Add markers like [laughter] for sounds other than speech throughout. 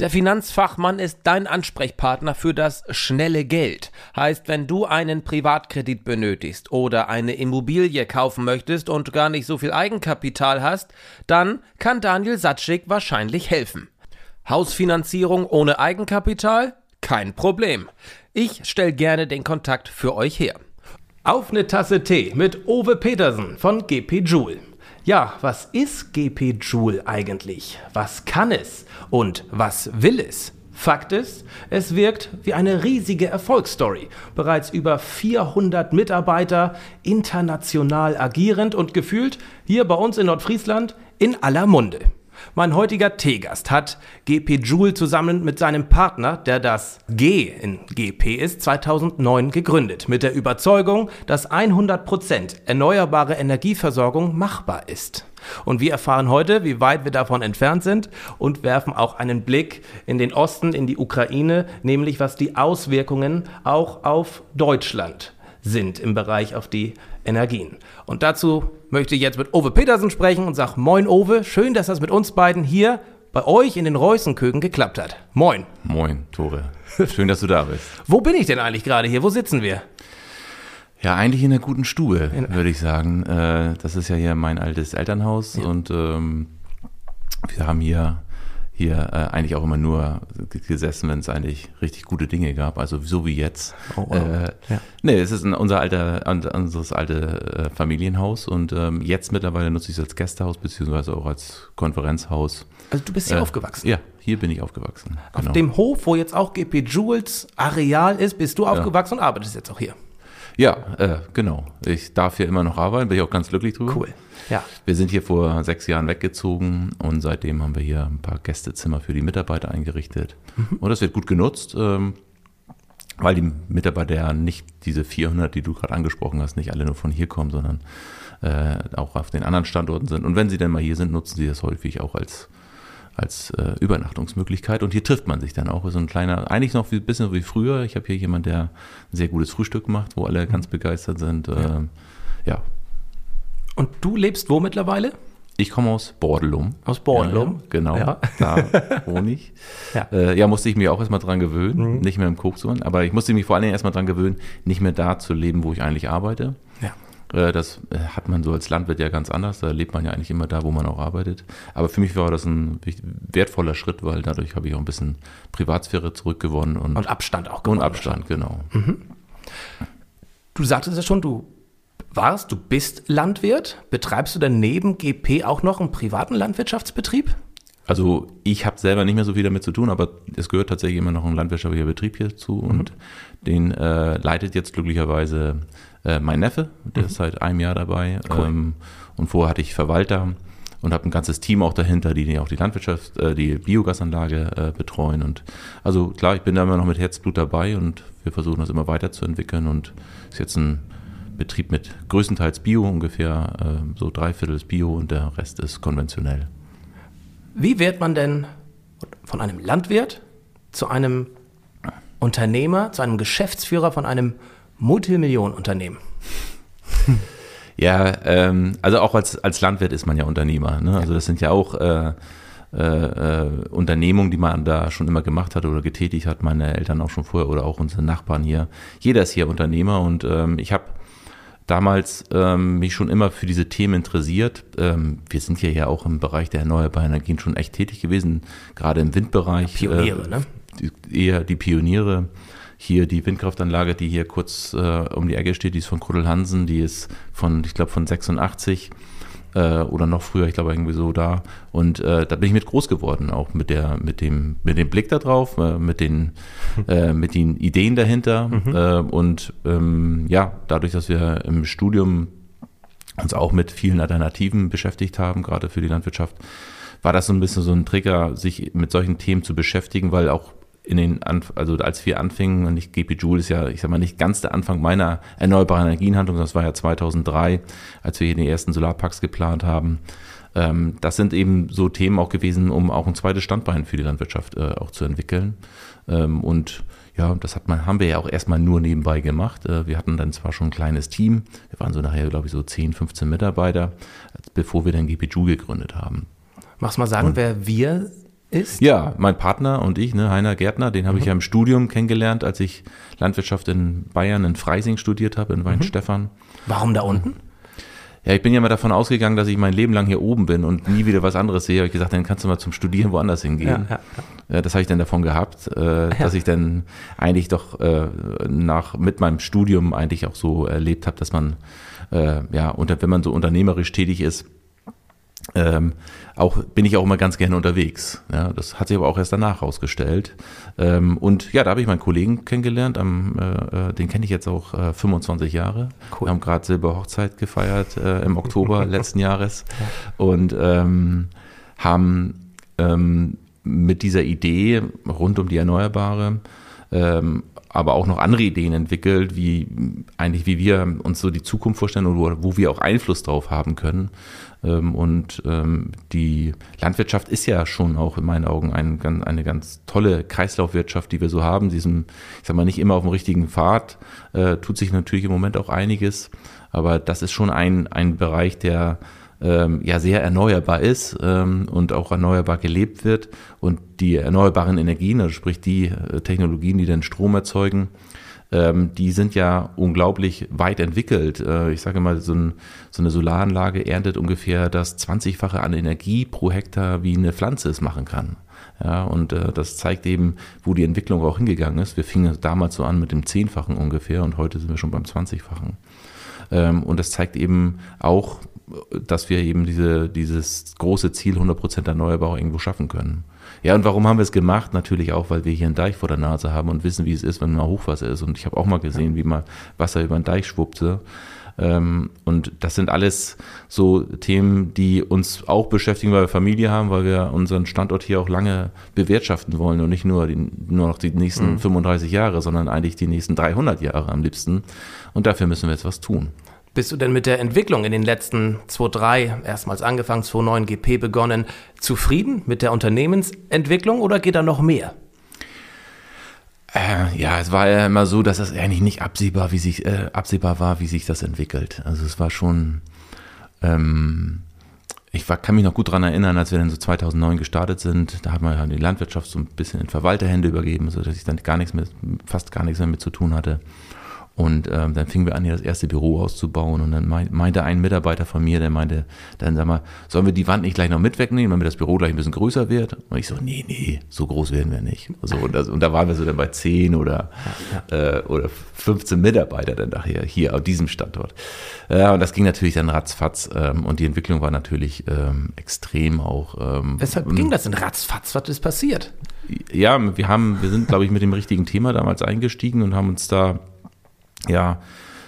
Der Finanzfachmann ist dein Ansprechpartner für das schnelle Geld. Heißt, wenn du einen Privatkredit benötigst oder eine Immobilie kaufen möchtest und gar nicht so viel Eigenkapital hast, dann kann Daniel Satschik wahrscheinlich helfen. Hausfinanzierung ohne Eigenkapital? Kein Problem. Ich stelle gerne den Kontakt für euch her. Auf eine Tasse Tee mit Owe Petersen von GP Joule. Ja, was ist GP Joule eigentlich? Was kann es? Und was will es? Fakt ist, es wirkt wie eine riesige Erfolgsstory. Bereits über 400 Mitarbeiter, international agierend und gefühlt hier bei uns in Nordfriesland in aller Munde. Mein heutiger Teegast hat GP Joule zusammen mit seinem Partner, der das G in GP ist, 2009 gegründet, mit der Überzeugung, dass 100% erneuerbare Energieversorgung machbar ist. Und wir erfahren heute, wie weit wir davon entfernt sind und werfen auch einen Blick in den Osten, in die Ukraine, nämlich was die Auswirkungen auch auf Deutschland sind im Bereich auf die Energien. Und dazu möchte ich jetzt mit Ove Petersen sprechen und sage Moin Ove, schön, dass das mit uns beiden hier bei euch in den Reußenköken geklappt hat. Moin. Moin, Tore. Schön, dass du da bist. [laughs] Wo bin ich denn eigentlich gerade hier? Wo sitzen wir? Ja, eigentlich in einer guten Stube, würde ich sagen. Äh, das ist ja hier mein altes Elternhaus ja. und ähm, wir haben hier hier äh, eigentlich auch immer nur gesessen, wenn es eigentlich richtig gute Dinge gab, also so wie jetzt. Oh, oh. Äh, ja. Nee, es ist unser alter, unseres alte äh, Familienhaus und ähm, jetzt mittlerweile nutze ich es als Gästehaus beziehungsweise auch als Konferenzhaus. Also du bist hier äh, aufgewachsen? Ja, hier bin ich aufgewachsen. Auf genau. dem Hof, wo jetzt auch GP Jules Areal ist, bist du aufgewachsen ja. und arbeitest jetzt auch hier? Ja, äh, genau. Ich darf hier immer noch arbeiten, bin ich auch ganz glücklich drüber. Cool. Ja. Wir sind hier vor sechs Jahren weggezogen und seitdem haben wir hier ein paar Gästezimmer für die Mitarbeiter eingerichtet. Mhm. Und das wird gut genutzt, ähm, weil die Mitarbeiter ja nicht diese 400, die du gerade angesprochen hast, nicht alle nur von hier kommen, sondern äh, auch auf den anderen Standorten sind. Und wenn sie denn mal hier sind, nutzen sie das häufig auch als als äh, Übernachtungsmöglichkeit. Und hier trifft man sich dann auch. So ein kleiner, eigentlich noch ein bisschen wie früher. Ich habe hier jemanden, der ein sehr gutes Frühstück macht, wo alle ganz begeistert sind. Äh, ja. ja. Und du lebst wo mittlerweile? Ich komme aus Bordelum. Aus Bordelum? Ja, genau, ja. da [laughs] wohne ich. Ja. Äh, ja, musste ich mich auch erstmal dran gewöhnen, mhm. nicht mehr im Koch zu wohnen. Aber ich musste mich vor allen Dingen erstmal dran gewöhnen, nicht mehr da zu leben, wo ich eigentlich arbeite. Äh, das äh, hat man so als Landwirt ja ganz anders. Da lebt man ja eigentlich immer da, wo man auch arbeitet. Aber für mich war das ein wertvoller Schritt, weil dadurch habe ich auch ein bisschen Privatsphäre zurückgewonnen. Und, und Abstand auch gewonnen. Und Abstand, genau. Mhm. Du sagtest ja schon, du warst, du bist Landwirt. Betreibst du denn neben GP auch noch einen privaten Landwirtschaftsbetrieb? Also ich habe selber nicht mehr so viel damit zu tun, aber es gehört tatsächlich immer noch ein landwirtschaftlicher Betrieb hierzu mhm. und den äh, leitet jetzt glücklicherweise äh, mein Neffe, der mhm. ist seit einem Jahr dabei. Cool. Ähm, und vorher hatte ich Verwalter und habe ein ganzes Team auch dahinter, die auch die Landwirtschaft, äh, die Biogasanlage äh, betreuen. Und also klar, ich bin da immer noch mit Herzblut dabei und wir versuchen das immer weiterzuentwickeln und ist jetzt ein Betrieb mit größtenteils Bio, ungefähr äh, so dreiviertel Bio und der Rest ist konventionell. Wie wird man denn von einem Landwirt zu einem Unternehmer, zu einem Geschäftsführer von einem Multimillionenunternehmen. [laughs] Ja, ähm, also auch als, als Landwirt ist man ja Unternehmer. Ne? Also das sind ja auch äh, äh, äh, Unternehmungen, die man da schon immer gemacht hat oder getätigt hat, meine Eltern auch schon vorher oder auch unsere Nachbarn hier. Jeder ist hier Unternehmer und ähm, ich habe damals ähm, mich schon immer für diese Themen interessiert. Ähm, wir sind hier ja auch im Bereich der erneuerbaren Energien schon echt tätig gewesen, gerade im Windbereich. Pioniere, äh, ne? Eher die Pioniere. Hier die Windkraftanlage, die hier kurz äh, um die Ecke steht, die ist von Kruddel Hansen, die ist von, ich glaube, von 86 äh, oder noch früher, ich glaube irgendwie so da. Und äh, da bin ich mit groß geworden, auch mit der, mit dem, mit dem Blick da drauf, äh, mit den, äh, mit den Ideen dahinter. Mhm. Äh, und ähm, ja, dadurch, dass wir im Studium uns auch mit vielen Alternativen beschäftigt haben, gerade für die Landwirtschaft, war das so ein bisschen so ein Trigger, sich mit solchen Themen zu beschäftigen, weil auch in den, Anf also als wir anfingen, und ich GP Joule ist ja, ich sag mal, nicht ganz der Anfang meiner erneuerbaren Energienhandlung, das war ja 2003, als wir hier den ersten Solarparks geplant haben. Ähm, das sind eben so Themen auch gewesen, um auch ein zweites Standbein für die Landwirtschaft äh, auch zu entwickeln. Ähm, und ja, das hat man, haben wir ja auch erstmal nur nebenbei gemacht. Äh, wir hatten dann zwar schon ein kleines Team, wir waren so nachher, glaube ich, so 10, 15 Mitarbeiter, bevor wir dann GPJU gegründet haben. Magst du mal sagen, und, wer wir ist? Ja, mein Partner und ich, ne, Heiner Gärtner, den habe mhm. ich ja im Studium kennengelernt, als ich Landwirtschaft in Bayern, in Freising studiert habe, in Weinstefan. Mhm. Warum da unten? Ja, ich bin ja mal davon ausgegangen, dass ich mein Leben lang hier oben bin und nie wieder was anderes sehe. Habe ich gesagt, dann kannst du mal zum Studieren woanders hingehen. Ja, ja, ja. Das habe ich dann davon gehabt, äh, dass ich dann eigentlich doch äh, nach mit meinem Studium eigentlich auch so erlebt habe, dass man äh, ja unter, wenn man so unternehmerisch tätig ist, ähm, auch bin ich auch immer ganz gerne unterwegs. Ja, das hat sich aber auch erst danach herausgestellt. Ähm, und ja, da habe ich meinen Kollegen kennengelernt. Am, äh, äh den kenne ich jetzt auch äh, 25 Jahre. Cool. Wir haben gerade Silberhochzeit gefeiert äh, im Oktober [laughs] letzten Jahres und ähm, haben ähm, mit dieser Idee rund um die Erneuerbare ähm, aber auch noch andere Ideen entwickelt, wie eigentlich wie wir uns so die Zukunft vorstellen und wo, wo wir auch Einfluss drauf haben können. Ähm, und ähm, die Landwirtschaft ist ja schon auch in meinen Augen ein, eine ganz tolle Kreislaufwirtschaft, die wir so haben. Diesem, ich sag mal, nicht immer auf dem richtigen Pfad, äh, tut sich natürlich im Moment auch einiges. Aber das ist schon ein, ein Bereich, der ähm, ja sehr erneuerbar ist ähm, und auch erneuerbar gelebt wird. Und die erneuerbaren Energien, also sprich die äh, Technologien, die den Strom erzeugen, ähm, die sind ja unglaublich weit entwickelt. Äh, ich sage mal, so, ein, so, eine Solaranlage erntet ungefähr das 20-fache an Energie pro Hektar, wie eine Pflanze es machen kann. Ja, und äh, das zeigt eben, wo die Entwicklung auch hingegangen ist. Wir fingen damals so an mit dem Zehnfachen ungefähr und heute sind wir schon beim 20-fachen. Ähm, und das zeigt eben auch, dass wir eben diese, dieses große Ziel 100% erneuerbar irgendwo schaffen können. Ja, und warum haben wir es gemacht? Natürlich auch, weil wir hier einen Deich vor der Nase haben und wissen, wie es ist, wenn mal Hochwasser ist. Und ich habe auch mal gesehen, wie mal Wasser über den Deich schwuppte. Ähm, und das sind alles so Themen, die uns auch beschäftigen, weil wir Familie haben, weil wir unseren Standort hier auch lange bewirtschaften wollen und nicht nur, die, nur noch die nächsten mhm. 35 Jahre, sondern eigentlich die nächsten 300 Jahre am liebsten. Und dafür müssen wir jetzt was tun. Bist du denn mit der Entwicklung in den letzten 2.3, erstmals angefangen, 2.9 GP begonnen, zufrieden mit der Unternehmensentwicklung oder geht da noch mehr? Äh, ja, es war ja immer so, dass es eigentlich nicht absehbar, wie sich, äh, absehbar war, wie sich das entwickelt. Also es war schon, ähm, ich war, kann mich noch gut daran erinnern, als wir dann so 2009 gestartet sind, da hat man ja die Landwirtschaft so ein bisschen in Verwalterhände übergeben, sodass ich dann gar nichts mehr, fast gar nichts mehr mit zu tun hatte. Und ähm, dann fingen wir an, hier das erste Büro auszubauen. Und dann meinte ein Mitarbeiter von mir, der meinte, dann sag mal, sollen wir die Wand nicht gleich noch mit wegnehmen, damit das Büro gleich ein bisschen größer wird? Und ich so, nee, nee, so groß werden wir nicht. So, und, das, und da waren wir so dann bei 10 oder, äh, oder 15 Mitarbeiter dann nachher hier auf diesem Standort. Ja, und das ging natürlich dann ratzfatz. Ähm, und die Entwicklung war natürlich ähm, extrem auch. Ähm, Weshalb ging das denn ratzfatz? Was ist passiert? Ja, wir haben, wir sind, glaube ich, mit dem richtigen Thema damals eingestiegen und haben uns da ja,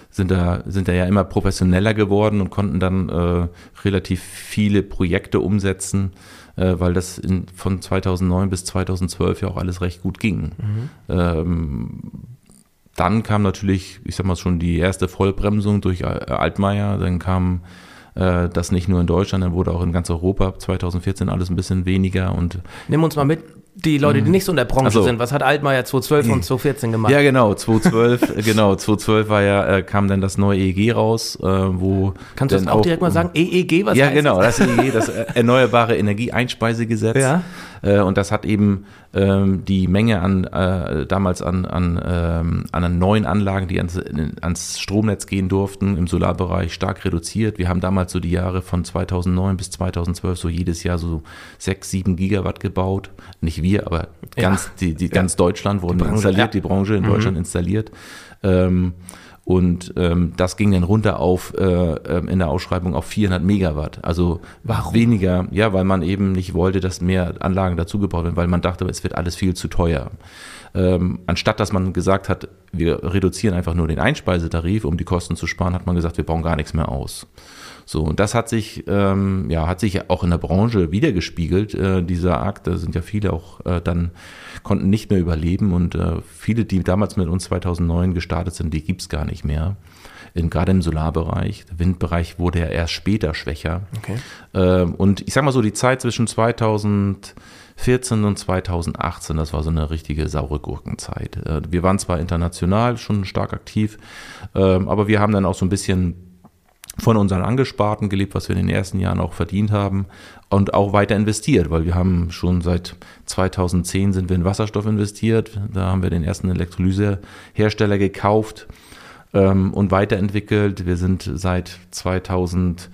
sind da, sind da ja immer professioneller geworden und konnten dann äh, relativ viele Projekte umsetzen, äh, weil das in, von 2009 bis 2012 ja auch alles recht gut ging. Mhm. Ähm, dann kam natürlich, ich sag mal schon, die erste Vollbremsung durch äh, Altmaier, dann kam äh, das nicht nur in Deutschland, dann wurde auch in ganz Europa 2014 alles ein bisschen weniger und Nimm uns mal mit, die Leute, die mhm. nicht so in der Branche also, sind. Was hat Altmaier 2012 und 2014 gemacht? Ja, genau, [laughs] 2012, genau, 2012 war ja, äh, kam dann das neue EEG raus, äh, wo. Kannst du das auch, auch direkt mal sagen? EEG, was Ja, genau, das? das EEG, das Erneuerbare Energieeinspeisegesetz. Ja. Äh, und das hat eben ähm, die Menge an äh, damals an, an, ähm, an neuen Anlagen, die ans, ans Stromnetz gehen durften, im Solarbereich stark reduziert. Wir haben damals so die Jahre von 2009 bis 2012 so jedes Jahr so sechs, sieben Gigawatt gebaut. Nicht wir, aber ganz, ja. die, die, ganz Deutschland wurden die Branche, installiert, ja. die Branche in mhm. Deutschland installiert. Ähm, und ähm, das ging dann runter auf äh, ähm, in der Ausschreibung auf 400 Megawatt. Also Warum? weniger, ja, weil man eben nicht wollte, dass mehr Anlagen dazugebaut werden, weil man dachte, es wird alles viel zu teuer. Ähm, anstatt dass man gesagt hat, wir reduzieren einfach nur den Einspeisetarif, um die Kosten zu sparen, hat man gesagt, wir bauen gar nichts mehr aus. So, und das hat sich, ähm, ja, hat sich auch in der Branche wiedergespiegelt, äh, dieser Akt. Da sind ja viele auch äh, dann, konnten nicht mehr überleben und äh, viele, die damals mit uns 2009 gestartet sind, die gibt's gar nicht mehr. In, gerade im Solarbereich. Der Windbereich wurde ja erst später schwächer. Okay. Ähm, und ich sag mal so, die Zeit zwischen 2014 und 2018, das war so eine richtige saure Gurkenzeit. Äh, wir waren zwar international schon stark aktiv, ähm, aber wir haben dann auch so ein bisschen von unseren Angesparten gelebt, was wir in den ersten Jahren auch verdient haben und auch weiter investiert, weil wir haben schon seit 2010 sind wir in Wasserstoff investiert, da haben wir den ersten Elektrolysehersteller gekauft ähm, und weiterentwickelt. Wir sind seit 2011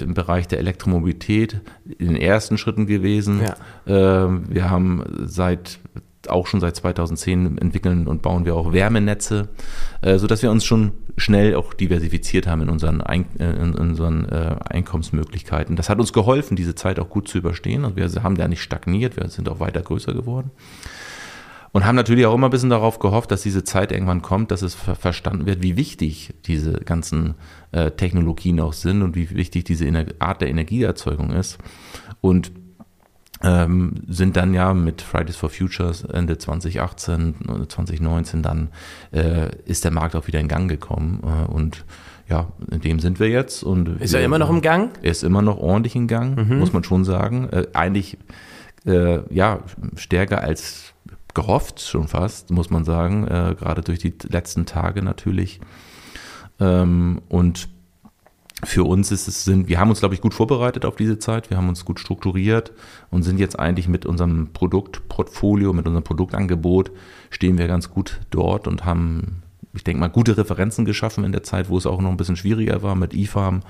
im Bereich der Elektromobilität in den ersten Schritten gewesen. Ja. Ähm, wir haben seit auch schon seit 2010 entwickeln und bauen wir auch Wärmenetze, äh, sodass wir uns schon schnell auch diversifiziert haben in unseren, äh, in unseren äh, Einkommensmöglichkeiten. Das hat uns geholfen, diese Zeit auch gut zu überstehen. Und wir haben da nicht stagniert, wir sind auch weiter größer geworden. Und haben natürlich auch immer ein bisschen darauf gehofft, dass diese Zeit irgendwann kommt, dass es ver verstanden wird, wie wichtig diese ganzen äh, Technologien auch sind und wie wichtig diese Ener Art der Energieerzeugung ist. Und ähm, sind dann ja mit Fridays for Futures Ende 2018 oder 2019 dann äh, ist der Markt auch wieder in Gang gekommen äh, und ja, in dem sind wir jetzt und ist er immer noch im Gang? Er ist immer noch ordentlich in Gang, mhm. muss man schon sagen. Äh, eigentlich äh, ja stärker als gehofft schon fast, muss man sagen, äh, gerade durch die letzten Tage natürlich. Ähm, und für uns ist es, sind, wir haben uns, glaube ich, gut vorbereitet auf diese Zeit. Wir haben uns gut strukturiert und sind jetzt eigentlich mit unserem Produktportfolio, mit unserem Produktangebot, stehen wir ganz gut dort und haben, ich denke mal, gute Referenzen geschaffen in der Zeit, wo es auch noch ein bisschen schwieriger war mit IFARM,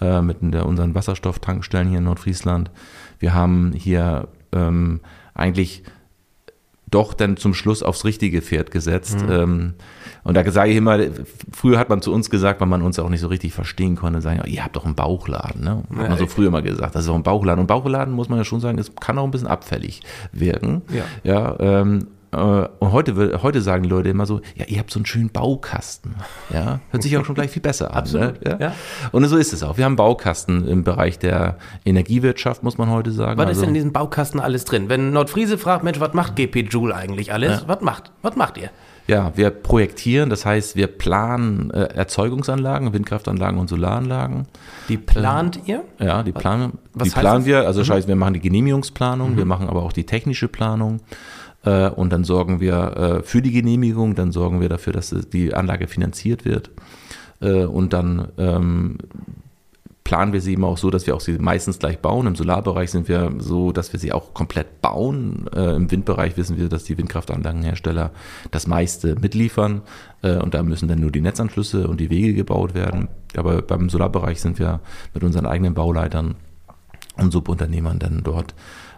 äh, mit der, unseren Wasserstofftankstellen hier in Nordfriesland. Wir haben hier ähm, eigentlich doch dann zum Schluss aufs richtige Pferd gesetzt. Mhm. Und da sage ich immer, früher hat man zu uns gesagt, weil man uns auch nicht so richtig verstehen konnte, sagen, ihr habt doch einen Bauchladen. Ne? Hat man so früher mal gesagt, das ist auch ein Bauchladen. Und Bauchladen muss man ja schon sagen, es kann auch ein bisschen abfällig wirken. Ja. ja ähm, äh, und heute, heute sagen die Leute immer so, ja, ihr habt so einen schönen Baukasten. Ja, hört sich auch schon gleich viel besser an. Absolut, ne? ja? ja? Und so ist es auch. Wir haben einen Baukasten im Bereich der Energiewirtschaft, muss man heute sagen. Was also, ist denn in diesem Baukasten alles drin? Wenn Nordfriese fragt, Mensch, was macht GP Joule eigentlich alles? Ja. Was macht, was macht ihr? Ja, wir projektieren, das heißt, wir planen äh, Erzeugungsanlagen, Windkraftanlagen und Solaranlagen. Die plant äh, ihr? Ja, die planen, die planen wir. Also mhm. das heißt, wir machen die Genehmigungsplanung, mhm. wir machen aber auch die technische Planung. Äh, und dann sorgen wir äh, für die Genehmigung, dann sorgen wir dafür, dass die Anlage finanziert wird. Äh, und dann ähm, planen wir sie immer auch so, dass wir auch sie meistens gleich bauen. Im Solarbereich sind wir so, dass wir sie auch komplett bauen. Äh, Im Windbereich wissen wir, dass die Windkraftanlagenhersteller das meiste mitliefern äh, und da müssen dann nur die Netzanschlüsse und die Wege gebaut werden. Aber beim Solarbereich sind wir mit unseren eigenen Bauleitern und Subunternehmern dann dort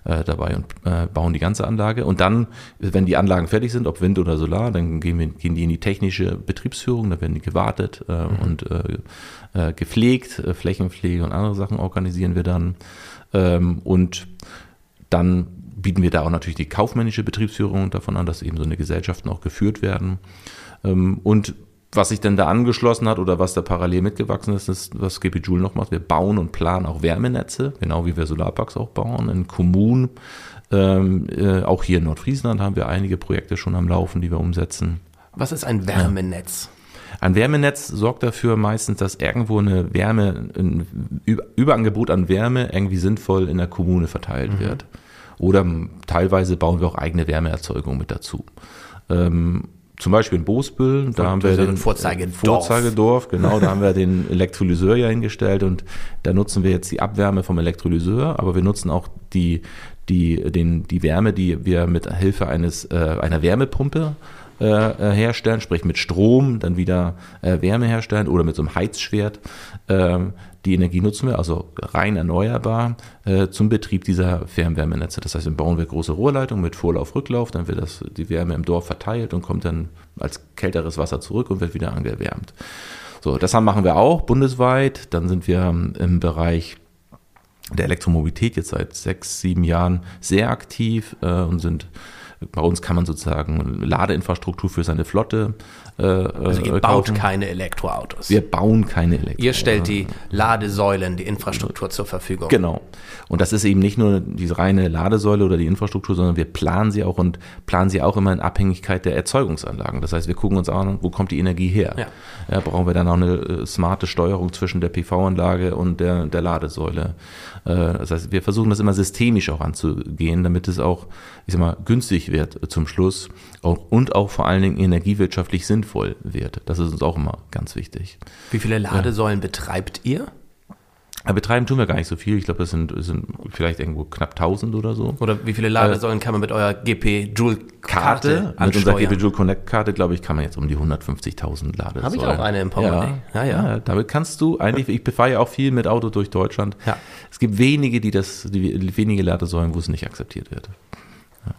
äh, dabei und äh, bauen die ganze Anlage. Und dann, wenn die Anlagen fertig sind, ob Wind oder Solar, dann gehen, wir, gehen die in die technische Betriebsführung, da werden die gewartet äh, mhm. und äh, äh, gepflegt, äh, Flächenpflege und andere Sachen organisieren wir dann. Ähm, und dann bieten wir da auch natürlich die kaufmännische Betriebsführung davon an, dass eben so eine Gesellschaften auch geführt werden. Ähm, und was sich denn da angeschlossen hat oder was da parallel mitgewachsen ist, ist, was GP Joule noch macht. Wir bauen und planen auch Wärmenetze, genau wie wir Solarparks auch bauen, in Kommunen. Ähm, äh, auch hier in Nordfriesland haben wir einige Projekte schon am Laufen, die wir umsetzen. Was ist ein Wärmenetz? Ein Wärmenetz sorgt dafür meistens, dass irgendwo eine Wärme, ein Überangebot an Wärme irgendwie sinnvoll in der Kommune verteilt mhm. wird. Oder teilweise bauen wir auch eigene Wärmeerzeugung mit dazu. Ähm, zum Beispiel in Boosbüll, da haben wir den Vorzeigedorf. Vorzeigedorf, genau, da haben wir den Elektrolyseur ja hingestellt und da nutzen wir jetzt die Abwärme vom Elektrolyseur, aber wir nutzen auch die, die, den, die Wärme, die wir mit Hilfe eines, äh, einer Wärmepumpe äh, äh, herstellen, sprich mit Strom dann wieder äh, Wärme herstellen oder mit so einem Heizschwert. Ähm, die Energie nutzen wir, also rein erneuerbar, äh, zum Betrieb dieser Fernwärmenetze. Das heißt, dann bauen wir große Rohrleitungen mit Vorlauf, Rücklauf, dann wird das, die Wärme im Dorf verteilt und kommt dann als kälteres Wasser zurück und wird wieder angewärmt. So, das machen wir auch bundesweit. Dann sind wir im Bereich der Elektromobilität jetzt seit sechs, sieben Jahren sehr aktiv äh, und sind bei uns kann man sozusagen Ladeinfrastruktur für seine Flotte äh, also ihr äh, baut keine Elektroautos. Wir bauen keine Elektroautos. Ihr stellt die Ladesäulen, die Infrastruktur zur Verfügung. Genau. Und das ist eben nicht nur diese reine Ladesäule oder die Infrastruktur, sondern wir planen sie auch und planen sie auch immer in Abhängigkeit der Erzeugungsanlagen. Das heißt, wir gucken uns an, wo kommt die Energie her? Ja. Ja, brauchen wir dann auch eine äh, smarte Steuerung zwischen der PV-Anlage und der, der Ladesäule? Äh, das heißt, wir versuchen das immer systemisch auch anzugehen, damit es auch, ich sag mal, günstig wird zum Schluss und auch vor allen Dingen energiewirtschaftlich sinnvoll wird. Das ist uns auch immer ganz wichtig. Wie viele Ladesäulen ja. betreibt ihr? Betreiben tun wir gar nicht so viel. Ich glaube, das sind, sind vielleicht irgendwo knapp 1000 oder so. Oder wie viele Ladesäulen äh, kann man mit eurer GP Joule Karte Mit unserer GP Joule Connect Karte, glaube ich, kann man jetzt um die 150.000 Ladesäulen. Habe ich auch eine im Portemonnaie. Ja, ja, ja. damit kannst du eigentlich, ich befahre ja auch viel mit Auto durch Deutschland. Ja. Es gibt wenige, die das, die, wenige Ladesäulen, wo es nicht akzeptiert wird. Ja.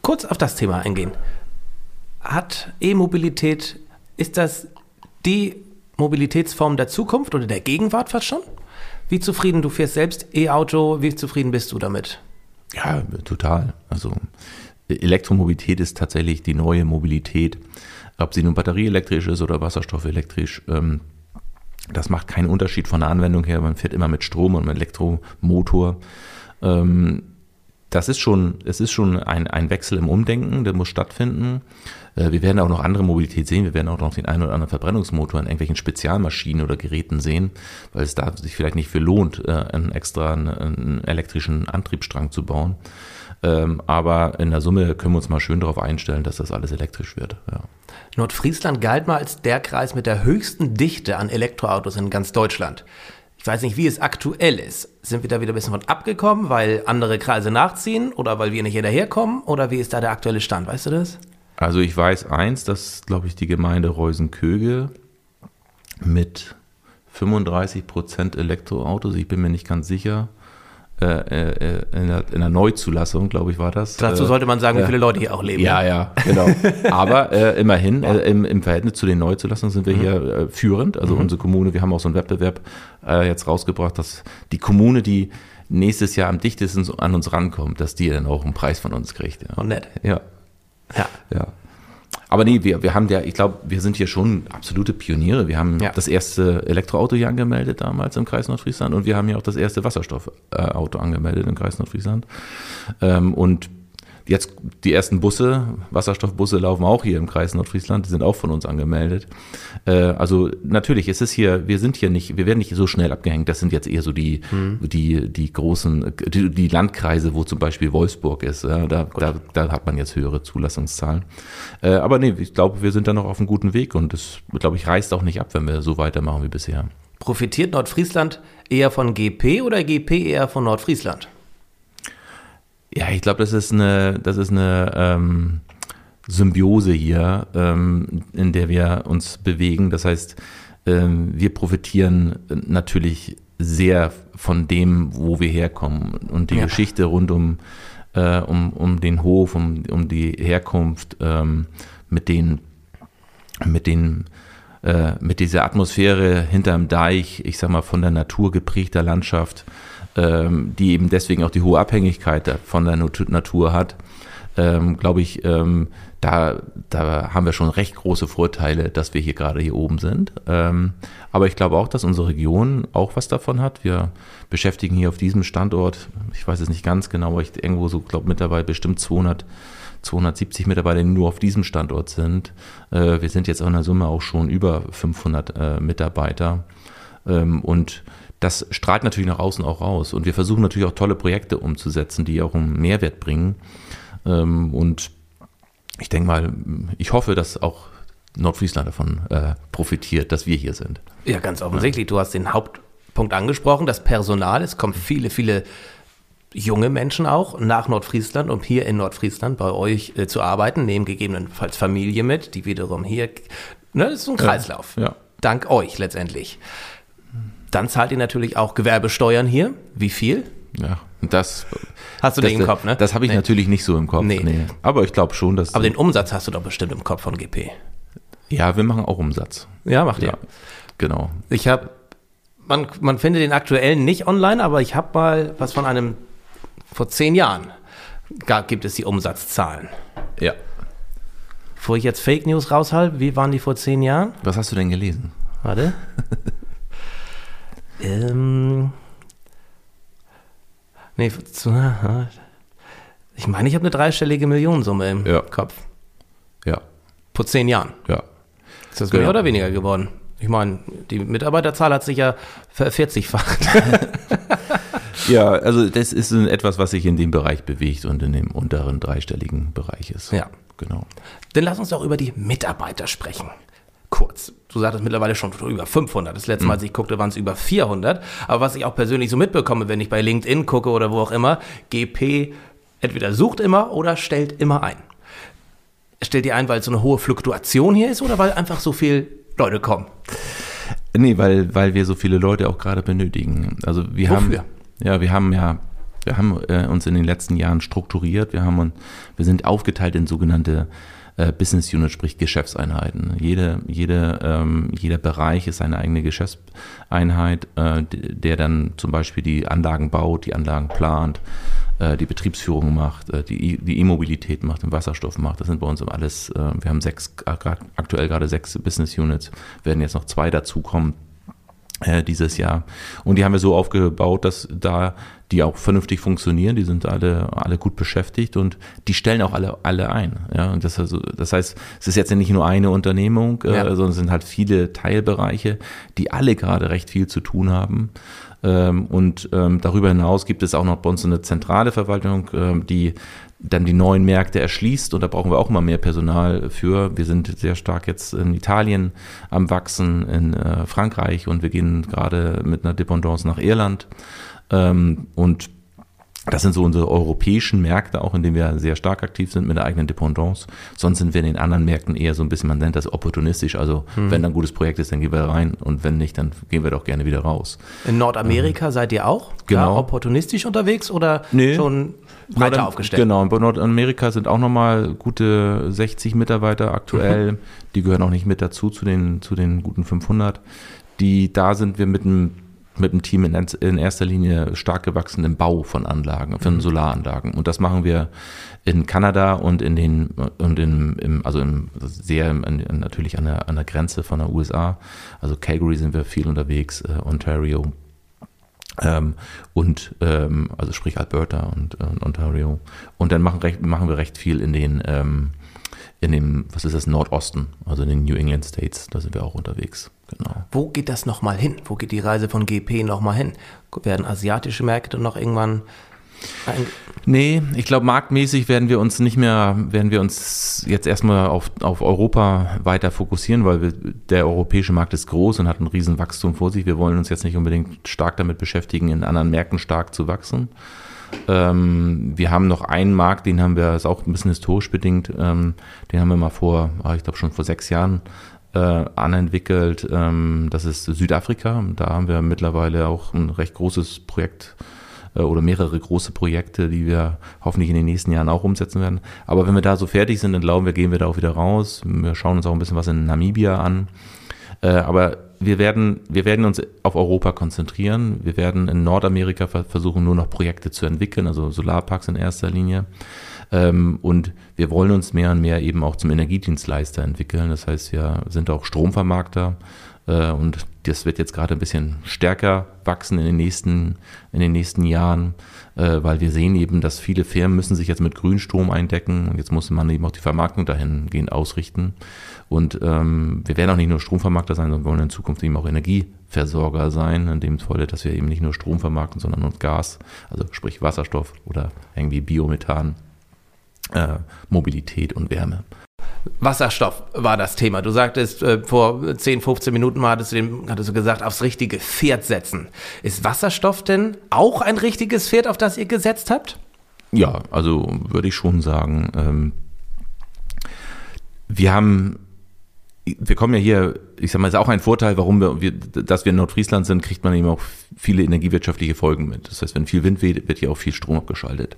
Kurz auf das Thema eingehen. Hat E-Mobilität, ist das die Mobilitätsform der Zukunft oder der Gegenwart fast schon? Wie zufrieden, du fährst selbst E-Auto, wie zufrieden bist du damit? Ja, total. Also Elektromobilität ist tatsächlich die neue Mobilität. Ob sie nun batterieelektrisch ist oder wasserstoffelektrisch, ähm, das macht keinen Unterschied von der Anwendung her. Man fährt immer mit Strom und mit Elektromotor. Ähm, das ist schon, es ist schon ein, ein Wechsel im Umdenken, der muss stattfinden. Äh, wir werden auch noch andere Mobilität sehen. Wir werden auch noch den einen oder anderen Verbrennungsmotor in irgendwelchen Spezialmaschinen oder Geräten sehen, weil es da sich vielleicht nicht für lohnt, äh, einen extra einen elektrischen Antriebsstrang zu bauen. Ähm, aber in der Summe können wir uns mal schön darauf einstellen, dass das alles elektrisch wird. Ja. Nordfriesland galt mal als der Kreis mit der höchsten Dichte an Elektroautos in ganz Deutschland. Ich weiß nicht, wie es aktuell ist. Sind wir da wieder ein bisschen von abgekommen, weil andere Kreise nachziehen oder weil wir nicht hinterherkommen? Oder wie ist da der aktuelle Stand? Weißt du das? Also ich weiß eins, dass, glaube ich, die Gemeinde Reusenköge mit 35 Prozent Elektroautos, ich bin mir nicht ganz sicher, äh, äh, in, der, in, der, Neuzulassung, glaube ich, war das. Dazu sollte man sagen, wie viele Leute hier auch leben. Ja, ja, genau. Aber äh, immerhin, ja. im, im, Verhältnis zu den Neuzulassungen sind wir mhm. hier führend. Also mhm. unsere Kommune, wir haben auch so einen Wettbewerb jetzt rausgebracht, dass die Kommune, die nächstes Jahr am dichtesten an uns rankommt, dass die dann auch einen Preis von uns kriegt. Ja. Und nett. Ja. Ja. ja. Aber nee, wir, wir haben ja, ich glaube, wir sind hier schon absolute Pioniere. Wir haben ja. das erste Elektroauto hier angemeldet damals im Kreis Nordfriesland und wir haben ja auch das erste Wasserstoffauto angemeldet im Kreis Nordfriesland. Ähm, und Jetzt die ersten Busse, Wasserstoffbusse laufen auch hier im Kreis Nordfriesland, die sind auch von uns angemeldet. Äh, also natürlich, es ist hier, wir sind hier nicht, wir werden nicht so schnell abgehängt. Das sind jetzt eher so die, mhm. die, die großen, die, die, Landkreise, wo zum Beispiel Wolfsburg ist. Ja, da, da, da, hat man jetzt höhere Zulassungszahlen. Äh, aber nee, ich glaube, wir sind da noch auf einem guten Weg und es, glaube ich, reißt auch nicht ab, wenn wir so weitermachen wie bisher. Profitiert Nordfriesland eher von GP oder GP eher von Nordfriesland? Ja, ich glaube, das ist eine, das ist eine ähm, Symbiose hier, ähm, in der wir uns bewegen. Das heißt, ähm, wir profitieren natürlich sehr von dem, wo wir herkommen. Und die ja. Geschichte rund um, äh, um, um den Hof, um, um die Herkunft, ähm, mit den, mit den äh, mit dieser Atmosphäre hinterm Deich, ich sag mal von der Natur geprägter Landschaft, die eben deswegen auch die hohe Abhängigkeit von der Natur hat, ähm, glaube ich, ähm, da, da haben wir schon recht große Vorteile, dass wir hier gerade hier oben sind. Ähm, aber ich glaube auch, dass unsere Region auch was davon hat. Wir beschäftigen hier auf diesem Standort, ich weiß es nicht ganz genau, aber ich irgendwo so, glaube mittlerweile bestimmt 200 270 Mitarbeiter, die nur auf diesem Standort sind. Äh, wir sind jetzt in der Summe auch schon über 500 äh, Mitarbeiter. Ähm, und das strahlt natürlich nach außen auch raus. Und wir versuchen natürlich auch tolle Projekte umzusetzen, die auch einen Mehrwert bringen. Ähm, und ich denke mal, ich hoffe, dass auch Nordfriesland davon äh, profitiert, dass wir hier sind. Ja, ganz offensichtlich. Du hast den Hauptpunkt angesprochen, das Personal. Es kommen viele, viele junge Menschen auch nach Nordfriesland, um hier in Nordfriesland bei euch äh, zu arbeiten, nehmen gegebenenfalls Familie mit, die wiederum hier. Ne, das ist ein Kreislauf. Ja, ja. Dank euch letztendlich. Dann zahlt ihr natürlich auch Gewerbesteuern hier. Wie viel? Ja, das. Hast du das, den im Kopf, ne? Das habe ich nee. natürlich nicht so im Kopf. Nee. nee. Aber ich glaube schon, dass. Aber den Umsatz hast du doch bestimmt im Kopf von GP. Ja, wir machen auch Umsatz. Ja, macht ihr. Ja, genau. Ich habe, man, man findet den aktuellen nicht online, aber ich habe mal was von einem, vor zehn Jahren gab, gibt es die Umsatzzahlen. Ja. Bevor ich jetzt Fake News raushal, wie waren die vor zehn Jahren? Was hast du denn gelesen? Warte. [laughs] ähm. Nee, ich meine, ich habe eine dreistellige Millionensumme im Ja. Kopf. Ja. Vor zehn Jahren. Ja. Ist das Genau. mehr oder weniger geworden? Ich meine, die Mitarbeiterzahl hat sich ja vervierzigfacht. [laughs] Ja, also das ist so etwas, was sich in dem Bereich bewegt und in dem unteren dreistelligen Bereich ist. Ja. Genau. Dann lass uns doch über die Mitarbeiter sprechen. Kurz. Du sagtest mittlerweile schon über 500. Das letzte Mal, als ich guckte, waren es über 400. Aber was ich auch persönlich so mitbekomme, wenn ich bei LinkedIn gucke oder wo auch immer, GP entweder sucht immer oder stellt immer ein. Stellt ihr ein, weil so eine hohe Fluktuation hier ist oder weil einfach so viele Leute kommen? Nee, weil, weil wir so viele Leute auch gerade benötigen. Also wir Wofür? haben ja, wir haben ja, wir haben äh, uns in den letzten Jahren strukturiert. Wir haben uns, wir sind aufgeteilt in sogenannte äh, Business Units, sprich Geschäftseinheiten. Jede, jede, ähm, jeder Bereich ist eine eigene Geschäftseinheit, äh, der dann zum Beispiel die Anlagen baut, die Anlagen plant, äh, die Betriebsführung macht, äh, die, die E-Mobilität macht, den Wasserstoff macht. Das sind bei uns alles, äh, wir haben sechs, äh, aktuell gerade sechs Business Units, werden jetzt noch zwei dazukommen äh, dieses Jahr. Und die haben wir so aufgebaut, dass da die auch vernünftig funktionieren, die sind alle, alle gut beschäftigt und die stellen auch alle, alle ein. Ja, und das, also, das heißt, es ist jetzt nicht nur eine Unternehmung, äh, Ja. sondern es sind halt viele Teilbereiche, die alle gerade recht viel zu tun haben. Ähm, und ähm, darüber hinaus gibt es auch noch bei uns eine zentrale Verwaltung, ähm, die dann die neuen Märkte erschließt und da brauchen wir auch immer mehr Personal für. Wir sind sehr stark jetzt in Italien am Wachsen, in äh, Frankreich und wir gehen gerade mit einer Dependance nach Irland. Ähm, und das sind so unsere europäischen Märkte, auch in denen wir sehr stark aktiv sind mit der eigenen Dependance. Sonst sind wir in den anderen Märkten eher so ein bisschen, man nennt das opportunistisch. Also wenn da ein gutes Projekt ist, dann gehen wir rein und wenn nicht, dann gehen wir doch gerne wieder raus. In Nordamerika seid ihr auch? Genau. Da opportunistisch unterwegs oder Nee. schon breiter Nordam- aufgestellt? Genau, in Nordamerika sind auch nochmal gute 60 Mitarbeiter aktuell. Die gehören auch nicht mit dazu, zu den, zu den guten 500. Die, da sind wir mit einem mit dem Team in, in erster Linie stark gewachsen im Bau von Anlagen, von Solaranlagen. Und das machen wir in Kanada und in den und in, im, also im, sehr im, an- natürlich an der, an der Grenze von der USA. Also Calgary sind wir viel unterwegs, äh, Ontario, ähm, und ähm, also sprich Alberta und, äh, Ontario. Und dann machen, recht, machen wir recht viel in den ähm, in dem, was ist das, Nordosten, also in den New England States, da sind wir auch unterwegs. Genau. Wo geht das nochmal hin? Wo geht die Reise von GP nochmal hin? Werden asiatische Märkte noch irgendwann ein Nee, ich glaube, marktmäßig werden wir uns nicht mehr, werden wir uns jetzt erstmal auf, auf Europa weiter fokussieren, weil wir, der europäische Markt ist groß und hat ein riesen Wachstum vor sich. Wir wollen uns jetzt nicht unbedingt stark damit beschäftigen, in anderen Märkten stark zu wachsen. Ähm, wir haben noch einen Markt, den haben wir, ist auch ein bisschen historisch bedingt, ähm, den haben wir mal vor, ah, ich glaube schon vor sechs Jahren äh, anentwickelt. Ähm, das ist Südafrika. Da haben wir mittlerweile auch ein recht großes Projekt äh, oder mehrere große Projekte, die wir hoffentlich in den nächsten Jahren auch umsetzen werden. Aber wenn wir da so fertig sind, dann glauben wir, gehen wir da auch wieder raus. Wir schauen uns auch ein bisschen was in Namibia an. Äh, aber wir werden, wir werden uns auf Europa konzentrieren. Wir werden in Nordamerika ver- versuchen, nur noch Projekte zu entwickeln, also Solarparks in erster Linie. Ähm, und wir wollen uns mehr und mehr eben auch zum Energiedienstleister entwickeln. Das heißt, wir sind auch Stromvermarkter äh, und das wird jetzt gerade ein bisschen stärker wachsen in den nächsten, in den nächsten Jahren, äh, weil wir sehen eben, dass viele Firmen müssen sich jetzt mit Grünstrom eindecken und jetzt muss man eben auch die Vermarktung dahingehend ausrichten. Und ähm, wir werden auch nicht nur Stromvermarkter sein, sondern wollen in Zukunft eben auch Energieversorger sein, in dem Falle, dass wir eben nicht nur Strom vermarkten, sondern auch Gas, also sprich Wasserstoff oder irgendwie Biomethan, äh, Mobilität und Wärme. Wasserstoff war das Thema. Du sagtest äh, vor 10, 15 Minuten mal, hattest du, dem, hattest du gesagt, aufs richtige Pferd setzen. Ist Wasserstoff denn auch ein richtiges Pferd, auf das ihr gesetzt habt? Ja, also würde ich schon sagen. Ähm, wir haben, wir kommen ja hier, ich sag mal, ist auch ein Vorteil, warum wir, dass wir in Nordfriesland sind, kriegt man eben auch viele energiewirtschaftliche Folgen mit. Das heißt, wenn viel Wind weht, wird hier auch viel Strom abgeschaltet.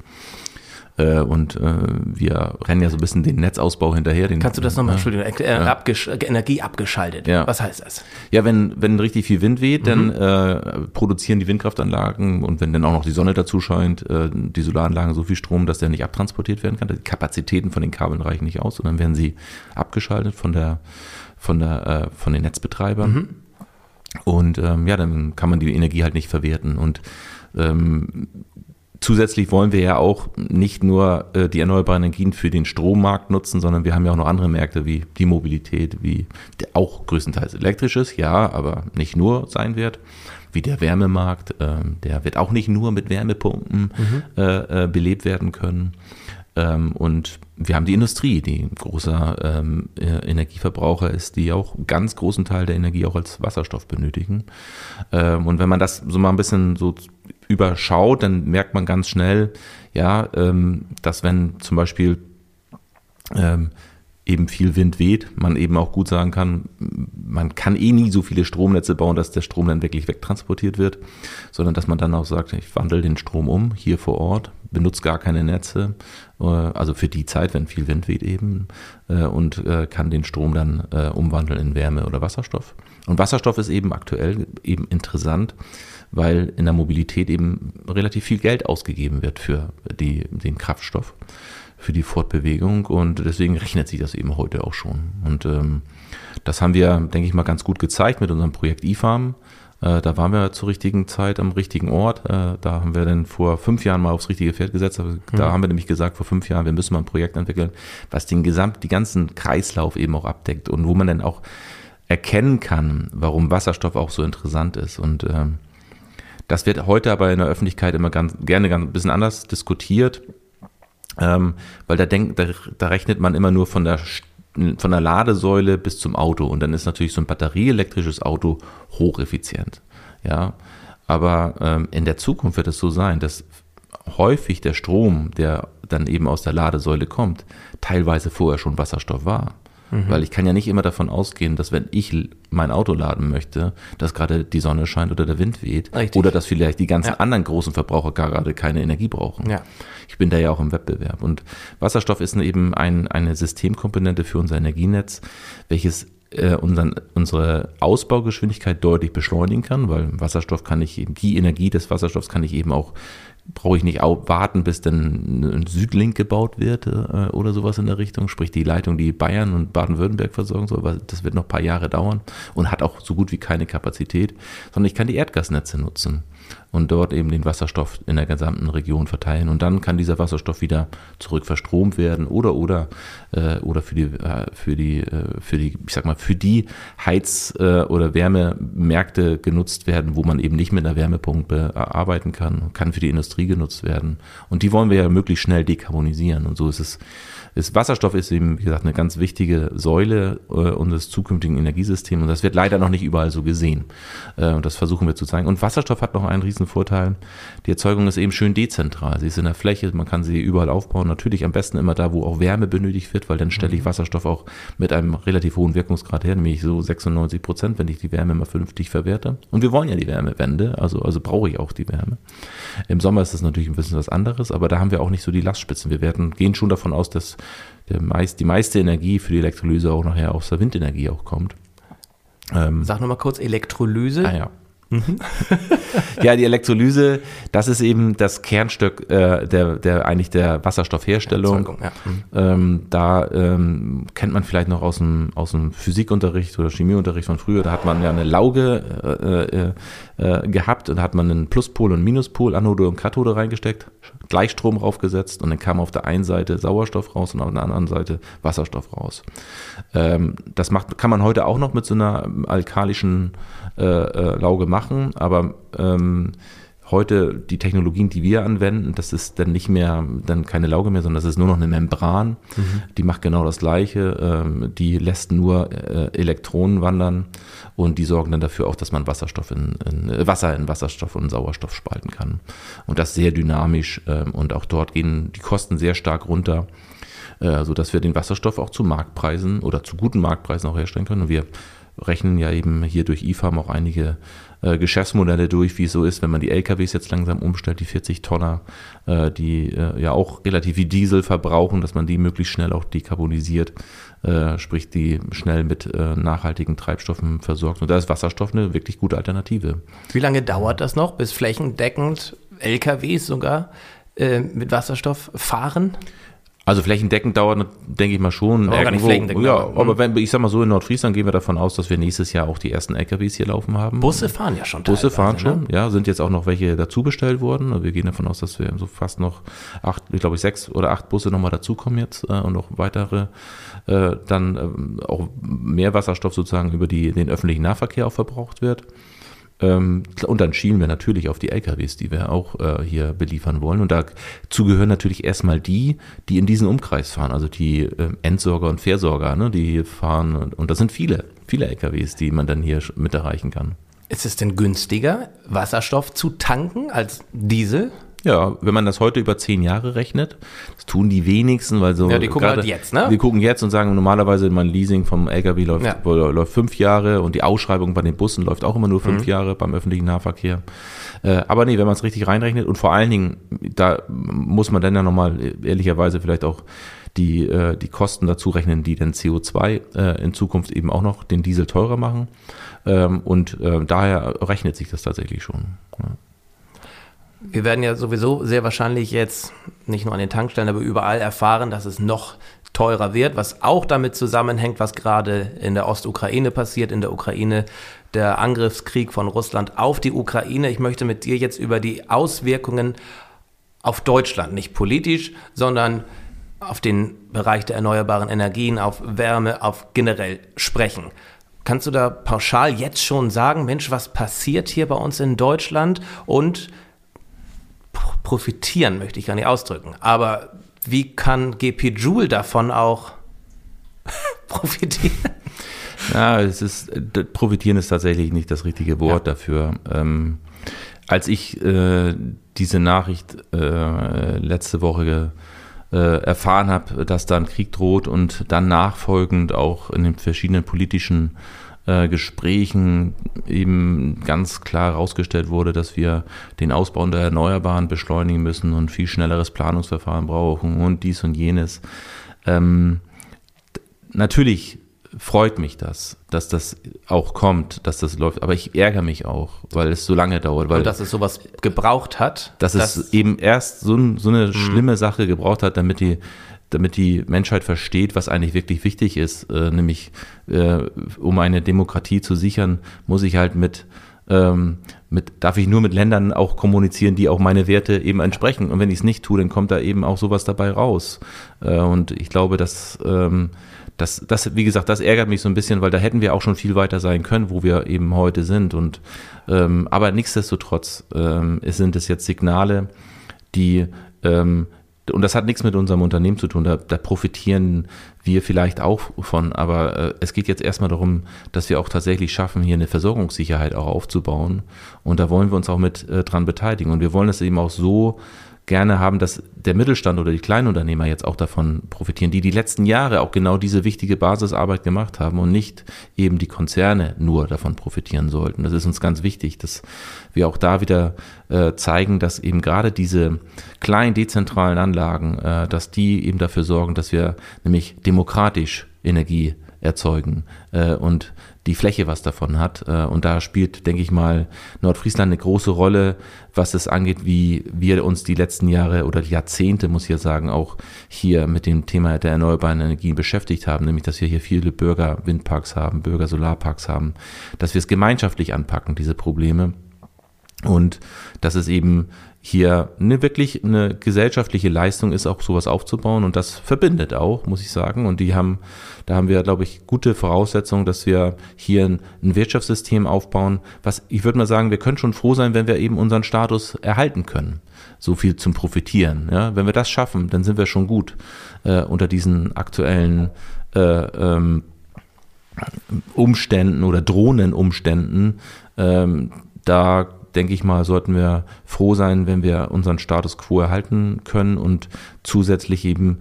Äh, und äh, wir rennen ja so ein bisschen den Netzausbau hinterher. Den, Kannst du das nochmal, Entschuldigung, äh, abgesch Energie abgeschaltet. Ja. Was heißt das? Ja, wenn, wenn richtig viel Wind weht, dann äh, produzieren die Windkraftanlagen und wenn dann auch noch die Sonne dazu scheint, die Solaranlagen so viel Strom, dass der nicht abtransportiert werden kann. Die Kapazitäten von den Kabeln reichen nicht aus und dann werden sie abgeschaltet von der von der äh, von den Netzbetreibern. Und ähm, ja, dann kann man die Energie halt nicht verwerten. Und ähm, zusätzlich wollen wir ja auch nicht nur äh, die erneuerbaren Energien für den Strommarkt nutzen, sondern wir haben ja auch noch andere Märkte wie die Mobilität, wie der auch größtenteils elektrisches, ja, aber nicht nur sein wird, wie der Wärmemarkt, ähm, der wird auch nicht nur mit Wärmepumpen äh, äh, belebt werden können. Ähm, und wir haben die Industrie, die ein großer ähm, äh, Energieverbraucher ist, die auch einen ganz großen Teil der Energie auch als Wasserstoff benötigen. Ähm, und wenn man das so mal ein bisschen so überschaut, dann merkt man ganz schnell, ja, ähm, dass wenn zum Beispiel ähm, eben viel Wind weht, man eben auch gut sagen kann, man kann eh nie so viele Stromnetze bauen, dass der Strom dann wirklich wegtransportiert wird, sondern dass man dann auch sagt, ich wandle den Strom um hier vor Ort, benutze gar keine Netze, äh, also für die Zeit, wenn viel Wind weht eben, äh, und äh, kann den Strom dann umwandeln in Wärme oder Wasserstoff. Und Wasserstoff ist eben aktuell eben interessant, weil in der Mobilität eben relativ viel Geld ausgegeben wird für die, den Kraftstoff, für die Fortbewegung und deswegen rechnet sich das eben heute auch schon. Und ähm, das haben wir, denke ich mal, ganz gut gezeigt mit unserem Projekt eFarm. Äh, da waren wir zur richtigen Zeit am richtigen Ort. Äh, da haben wir dann vor fünf Jahren mal aufs richtige Pferd gesetzt. Also Da haben wir nämlich gesagt, vor fünf Jahren, wir müssen mal ein Projekt entwickeln, was den gesamt, die ganzen Kreislauf eben auch abdeckt und wo man dann auch erkennen kann, warum Wasserstoff auch so interessant ist. Und ähm, das wird heute aber in der Öffentlichkeit immer ganz gerne ganz ein bisschen anders diskutiert, ähm, weil da denkt, da, da rechnet man immer nur von der von der Ladesäule bis zum Auto und dann ist natürlich so ein batterieelektrisches Auto hocheffizient, ja. Aber ähm, in der Zukunft wird es so sein, dass häufig der Strom, der dann eben aus der Ladesäule kommt, teilweise vorher schon Wasserstoff war. Weil ich kann ja nicht immer davon ausgehen, dass wenn ich mein Auto laden möchte, dass gerade die Sonne scheint oder der Wind weht Richtig. oder dass vielleicht die ganzen Ja. anderen großen Verbraucher gerade keine Energie brauchen. Ja. Ich bin da ja auch im Wettbewerb. Und Wasserstoff ist eben ein, eine Systemkomponente für unser Energienetz, welches äh, unseren, unsere Ausbaugeschwindigkeit deutlich beschleunigen kann, weil Wasserstoff kann ich eben, die Energie des Wasserstoffs kann ich eben auch, brauche ich nicht warten, bis dann ein Südlink gebaut wird äh, oder sowas in der Richtung, sprich die Leitung, die Bayern und Baden-Württemberg versorgen soll, weil das wird noch ein paar Jahre dauern und hat auch so gut wie keine Kapazität, sondern ich kann die Erdgasnetze nutzen und dort eben den Wasserstoff in der gesamten Region verteilen. Und dann kann dieser Wasserstoff wieder zurück verstromt werden oder oder äh, oder für die äh, für die äh, für die ich sag mal für die Heiz- äh, oder Wärmemärkte genutzt werden, wo man eben nicht mit einer Wärmepumpe äh, arbeiten kann, kann für die Industrie genutzt werden. Und die wollen wir ja möglichst schnell dekarbonisieren. Und so ist es ist Wasserstoff ist eben, wie gesagt, eine ganz wichtige Säule äh, unseres zukünftigen Energiesystems und das wird leider noch nicht überall so gesehen. Äh, und das versuchen wir zu zeigen. Und Wasserstoff hat noch einen riesen Vorteil. Die Erzeugung ist eben schön dezentral. Sie ist in der Fläche, man kann sie überall aufbauen. Natürlich am besten immer da, wo auch Wärme benötigt wird, weil dann stelle ich Wasserstoff auch mit einem relativ hohen Wirkungsgrad her, nämlich so 96 Prozent, wenn ich die Wärme mal vernünftig verwerte. Und wir wollen ja die Wärmewende, also, also brauche ich auch die Wärme. Im Sommer ist das natürlich ein bisschen was anderes, aber da haben wir auch nicht so die Lastspitzen. Wir werden, gehen schon davon aus, dass meist, die meiste Energie für die Elektrolyse auch nachher aus der Windenergie auch kommt. Ähm, Sag nochmal kurz Elektrolyse. Ah ja. [laughs] ja, die Elektrolyse, das ist eben das Kernstück äh, der, der eigentlich der Wasserstoffherstellung. Ja. Mhm. Ähm, da ähm, kennt man vielleicht noch aus dem, aus dem Physikunterricht oder Chemieunterricht von früher, da hat man ja eine Lauge äh, äh, äh, gehabt und da hat man einen Pluspol und Minuspol, Anode und Kathode reingesteckt, Gleichstrom raufgesetzt und dann kam auf der einen Seite Sauerstoff raus und auf der anderen Seite Wasserstoff raus. Ähm, das macht, kann man heute auch noch mit so einer alkalischen äh, äh, Lauge machen, aber ähm, heute die Technologien, die wir anwenden, das ist dann nicht mehr, dann keine Lauge mehr, sondern das ist nur noch eine Membran. Die macht genau das Gleiche. Ähm, die lässt nur äh, Elektronen wandern und die sorgen dann dafür auch, dass man Wasserstoff in, in äh, Wasser in Wasserstoff und Sauerstoff spalten kann. Und das sehr dynamisch ähm, und auch dort gehen die Kosten sehr stark runter. äh, sodass wir den Wasserstoff auch zu Marktpreisen oder zu guten Marktpreisen auch herstellen können. Und wir rechnen ja eben hier durch IFAM auch einige äh, Geschäftsmodelle durch, wie es so ist, wenn man die LKWs jetzt langsam umstellt, die 40 Tonner, äh, die äh, ja auch relativ wie Diesel verbrauchen, dass man die möglichst schnell auch dekarbonisiert, sprich die schnell mit nachhaltigen Treibstoffen versorgt. Und da ist Wasserstoff eine wirklich gute Alternative. Wie lange dauert das noch, bis flächendeckend LKWs sogar mit Wasserstoff fahren? Also flächendeckend dauert, denke ich mal schon. Aber gar nicht flächendeckend ja, dauern. aber wenn, ich sag mal so, in Nordfriesland gehen wir davon aus, dass wir nächstes Jahr auch die ersten LKWs hier laufen haben. Busse fahren ja schon Busse fahren ne? schon, ja, sind jetzt auch noch welche dazu bestellt worden. Also Wir gehen davon aus, dass wir so fast noch acht, ich glaube sechs oder acht Busse nochmal dazukommen jetzt äh, und noch weitere äh, dann ähm, auch mehr Wasserstoff sozusagen über die, den öffentlichen Nahverkehr auch verbraucht wird. Ähm, und dann schielen wir natürlich auf die LKWs, die wir auch äh, hier beliefern wollen. Und dazu gehören natürlich erstmal die, die in diesen Umkreis fahren, also die ähm, Entsorger und Versorger, ne, die hier fahren. Und, und das sind viele, viele LKWs, die man dann hier mit erreichen kann. Ist es denn günstiger, Wasserstoff zu tanken als Diesel? Ja, wenn man das heute über zehn Jahre rechnet, das tun die wenigsten, weil so. Ja, die gucken gerade- halt jetzt, ne? Die gucken jetzt und sagen, normalerweise mein Leasing vom LKW läuft, Ja. läuft fünf Jahre und die Ausschreibung bei den Bussen läuft auch immer nur Mhm. fünf Jahre beim öffentlichen Nahverkehr. Äh, aber nee, wenn man es richtig reinrechnet und vor allen Dingen, da muss man dann ja nochmal ehrlicherweise vielleicht auch die, äh, die Kosten dazu rechnen, die den CO2 äh, in Zukunft eben auch noch den Diesel teurer machen. Ähm, und äh, daher rechnet sich das tatsächlich schon. Ja. Wir werden ja sowieso sehr wahrscheinlich jetzt nicht nur an den Tankstellen, aber überall erfahren, dass es noch teurer wird, was auch damit zusammenhängt, was gerade in der Ostukraine passiert, in der Ukraine, der Angriffskrieg von Russland auf die Ukraine. Ich möchte mit dir jetzt über die Auswirkungen auf Deutschland, nicht politisch, sondern auf den Bereich der erneuerbaren Energien, auf Wärme, auf generell sprechen. Kannst du da pauschal jetzt schon sagen, Mensch, was passiert hier bei uns in Deutschland und profitieren möchte ich gar nicht ausdrücken, aber wie kann GP Joule davon auch [laughs] profitieren? Ja, es ist, profitieren ist tatsächlich nicht das richtige Wort dafür. Ähm, als ich äh, diese Nachricht äh, letzte Woche äh, erfahren habe, dass da ein Krieg droht und dann nachfolgend auch in den verschiedenen politischen äh, Gesprächen eben ganz klar herausgestellt wurde, dass wir den Ausbau der Erneuerbaren beschleunigen müssen und viel schnelleres Planungsverfahren brauchen und dies und jenes. Ähm, natürlich freut mich das, dass das auch kommt, dass das läuft, aber ich ärgere mich auch, weil es so lange dauert, weil Und dass es sowas gebraucht hat. dass es eben erst so, so eine schlimme Sache gebraucht hat, damit die, damit die Menschheit versteht, was eigentlich wirklich wichtig ist, äh, nämlich äh, um eine Demokratie zu sichern, muss ich halt mit ähm, mit, darf ich nur mit Ländern auch kommunizieren, die auch meine Werte eben entsprechen. Und wenn ich es nicht tue, dann kommt da eben auch sowas dabei raus. Äh, und ich glaube, dass ähm, das, das, wie gesagt, das ärgert mich so ein bisschen, weil da hätten wir auch schon viel weiter sein können, wo wir eben heute sind. Und ähm, aber nichtsdestotrotz ähm, es sind es jetzt Signale, die ähm, und das hat nichts mit unserem Unternehmen zu tun, da, da profitieren wir vielleicht auch von, aber äh, es geht jetzt erstmal darum, dass wir auch tatsächlich schaffen, hier eine Versorgungssicherheit auch aufzubauen. Und da wollen wir uns auch mit äh, dran beteiligen. Und wir wollen es eben auch so gerne haben, dass der Mittelstand oder die Kleinunternehmer jetzt auch davon profitieren, die die letzten Jahre auch genau diese wichtige Basisarbeit gemacht haben und nicht eben die Konzerne nur davon profitieren sollten. Das ist uns ganz wichtig, dass wir auch da wieder äh, zeigen, dass eben gerade diese kleinen dezentralen Anlagen, äh, dass die eben dafür sorgen, dass wir nämlich demokratisch Energie erzeugen äh, und die Fläche was davon hat. Äh, und da spielt, denke ich mal, Nordfriesland eine große Rolle, was es angeht, wie wir uns die letzten Jahre oder Jahrzehnte, muss ich ja sagen, auch hier mit dem Thema der erneuerbaren Energien beschäftigt haben, nämlich dass wir hier viele Bürger Windparks haben, Bürger Solarparks haben, dass wir es gemeinschaftlich anpacken, diese Probleme. Und dass es eben hier eine wirklich eine gesellschaftliche Leistung ist, auch sowas aufzubauen. Und das verbindet auch, muss ich sagen. Und die haben, da haben wir, glaube ich, gute Voraussetzungen, dass wir hier ein, ein Wirtschaftssystem aufbauen, was, ich würde mal sagen, wir können schon froh sein, wenn wir eben unseren Status erhalten können. So viel zum Profitieren. Ja? Wenn wir das schaffen, dann sind wir schon gut äh, unter diesen aktuellen äh, ähm, Umständen oder drohenden Umständen. Ähm, da denke ich mal, sollten wir froh sein, wenn wir unseren Status quo erhalten können und zusätzlich eben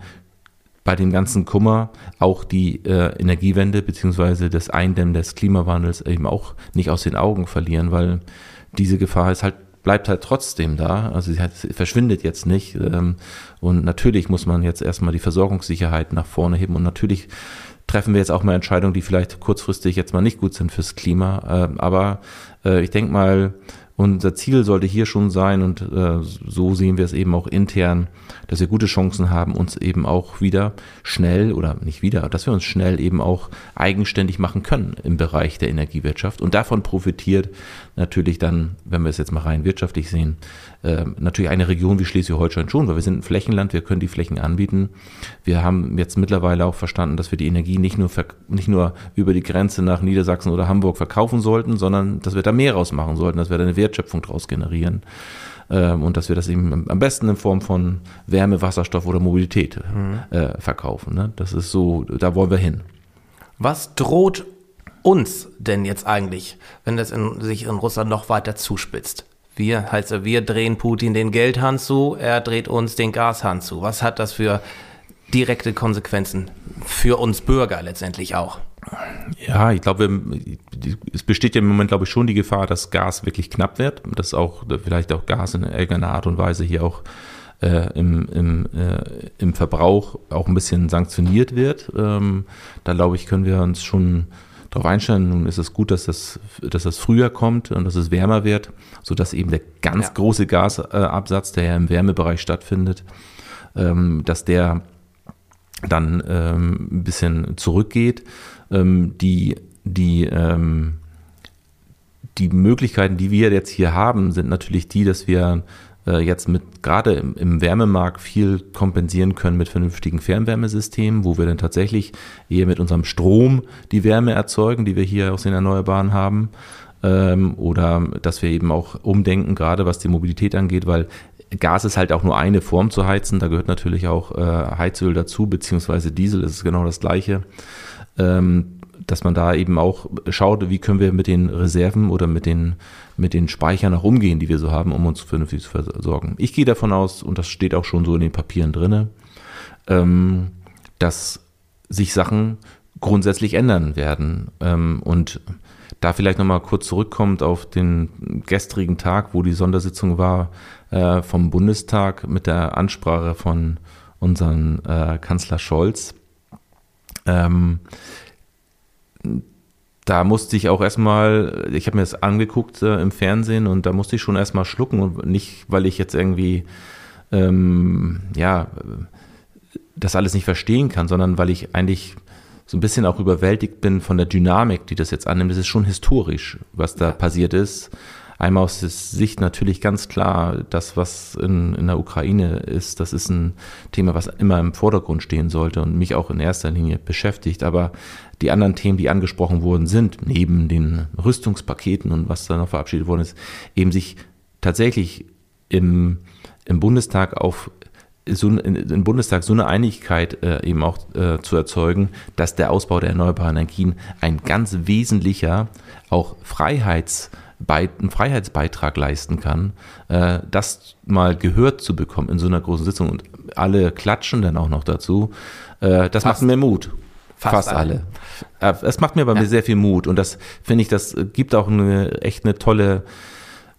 bei dem ganzen Kummer auch die äh, Energiewende beziehungsweise das Eindämmen des Klimawandels eben auch nicht aus den Augen verlieren, weil diese Gefahr ist halt bleibt halt trotzdem da. Also sie, hat, verschwindet jetzt nicht. Ähm, und natürlich muss man jetzt erstmal die Versorgungssicherheit nach vorne heben. Und natürlich treffen wir jetzt auch mal Entscheidungen, die vielleicht kurzfristig jetzt mal nicht gut sind fürs Klima. Äh, aber äh, ich denke mal, unser Ziel sollte hier schon sein, und äh, so sehen wir es eben auch intern, dass wir gute Chancen haben, uns eben auch wieder schnell oder nicht wieder, dass wir uns schnell eben auch eigenständig machen können im Bereich der Energiewirtschaft. Und davon profitiert natürlich dann, wenn wir es jetzt mal rein wirtschaftlich sehen, äh, natürlich eine Region wie Schleswig-Holstein schon, weil wir sind ein Flächenland, wir können die Flächen anbieten. Wir haben jetzt mittlerweile auch verstanden, dass wir die Energie nicht nur, nicht nur über die Grenze nach Niedersachsen oder Hamburg verkaufen sollten, sondern dass wir da mehr rausmachen sollten, dass wir da eine Wertschöpfung draus generieren ähm, und dass wir das eben am besten in Form von Wärme, Wasserstoff oder Mobilität mhm. äh, verkaufen. Ne? Das ist so, da wollen wir hin. Was droht uns denn jetzt eigentlich, wenn das in, sich in Russland noch weiter zuspitzt? Wir, also wir drehen Putin den Geldhahn zu, er dreht uns den Gashahn zu. Was hat das für direkte Konsequenzen für uns Bürger letztendlich auch? Ja, ich glaube, es besteht ja im Moment, glaube ich, schon die Gefahr, dass Gas wirklich knapp wird, dass auch vielleicht auch Gas in irgendeiner Art und Weise hier auch äh, im, im, äh, im Verbrauch auch ein bisschen sanktioniert wird. Ähm, da glaube ich, können wir uns schon darauf einstellen. Nun ist es gut, dass das, dass das früher kommt und dass es wärmer wird, sodass eben der ganz ja. große Gasabsatz, der ja im Wärmebereich stattfindet, ähm, dass der dann ähm, ein bisschen zurückgeht. Ähm, die, die, die Möglichkeiten, die wir jetzt hier haben, sind natürlich die, dass wir jetzt mit gerade im, im, Wärmemarkt viel kompensieren können mit vernünftigen Fernwärmesystemen, wo wir dann tatsächlich eher mit unserem Strom die Wärme erzeugen, die wir hier aus den Erneuerbaren haben. Ähm, oder dass wir eben auch umdenken, gerade was die Mobilität angeht, weil Gas ist halt auch nur eine Form zu heizen. Da gehört natürlich auch äh, Heizöl dazu, beziehungsweise Diesel ist genau das gleiche. Ähm, dass man da eben auch schaut, wie können wir mit den Reserven oder mit den, mit den Speichern auch umgehen, die wir so haben, um uns vernünftig zu versorgen. Ich gehe davon aus, und das steht auch schon so in den Papieren drin, ähm, dass sich Sachen grundsätzlich ändern werden. Ähm, und da vielleicht nochmal kurz zurückkommt auf den gestrigen Tag, wo die Sondersitzung war äh, vom Bundestag mit der Ansprache von unserem äh, Kanzler Scholz. Ähm, da musste ich auch erstmal, ich habe mir das angeguckt äh, im Fernsehen und da musste ich schon erstmal schlucken und nicht, weil ich jetzt irgendwie, ähm, ja, das alles nicht verstehen kann, sondern weil ich eigentlich so ein bisschen auch überwältigt bin von der Dynamik, die das jetzt annimmt. Das ist schon historisch, was da passiert ist. Einmal aus Sicht natürlich ganz klar, das, was in, in der Ukraine ist, das ist ein Thema, was immer im Vordergrund stehen sollte und mich auch in erster Linie beschäftigt. Aber die anderen Themen, die angesprochen wurden, sind neben den Rüstungspaketen und was da noch verabschiedet worden ist, eben sich tatsächlich im, im Bundestag auf so, im Bundestag so eine Einigkeit äh, eben auch äh, zu erzeugen, dass der Ausbau der erneuerbaren Energien ein ganz wesentlicher auch Freiheits einen Freiheitsbeitrag leisten kann, äh, das mal gehört zu bekommen in so einer großen Sitzung und alle klatschen dann auch noch dazu, äh, das Fast. macht mir Mut. Fast, Fast alle. Äh, es macht mir aber ja. sehr viel Mut und das finde ich, das gibt auch eine echt eine tolle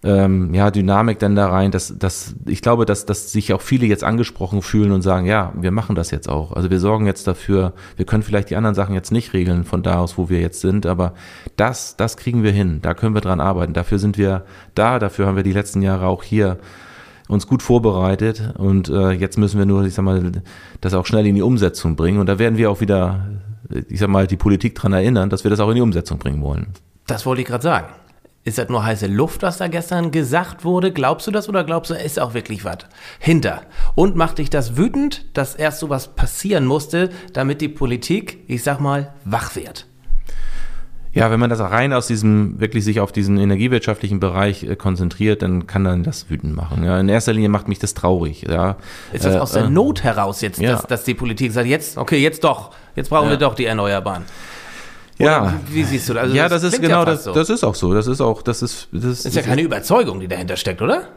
ähm, ja, Dynamik dann da rein, dass, dass ich glaube, dass, dass sich auch viele jetzt angesprochen fühlen und sagen, ja, wir machen das jetzt auch. Also wir sorgen jetzt dafür, wir können vielleicht die anderen Sachen jetzt nicht regeln von da aus, wo wir jetzt sind, aber das, das kriegen wir hin, da können wir dran arbeiten. Dafür sind wir da, dafür haben wir die letzten Jahre auch hier uns gut vorbereitet und äh, jetzt müssen wir nur, ich sag mal, das auch schnell in die Umsetzung bringen und da werden wir auch wieder, ich sag mal, die Politik dran erinnern, dass wir das auch in die Umsetzung bringen wollen. Das wollte ich gerade sagen. Ist das nur heiße Luft, was da gestern gesagt wurde? Glaubst du das oder glaubst du, ist auch wirklich was hinter? Und macht dich das wütend, dass erst so was passieren musste, damit die Politik, ich sag mal, wach wird? Ja, wenn man das rein aus diesem, wirklich sich auf diesen energiewirtschaftlichen Bereich äh, konzentriert, dann kann dann das wütend machen. Ja, in erster Linie macht mich das traurig. Ja. Ist das äh, aus der äh, Not heraus jetzt, ja. dass, dass, die Politik sagt, jetzt, okay, jetzt doch, jetzt brauchen ja. wir doch die Erneuerbaren? Ja. Wie, siehst du das? Also ja, das, das ist genau ja das. So. Das ist auch so. Das ist auch, das ist, das ist, ist ja keine Überzeugung, die dahinter steckt, oder?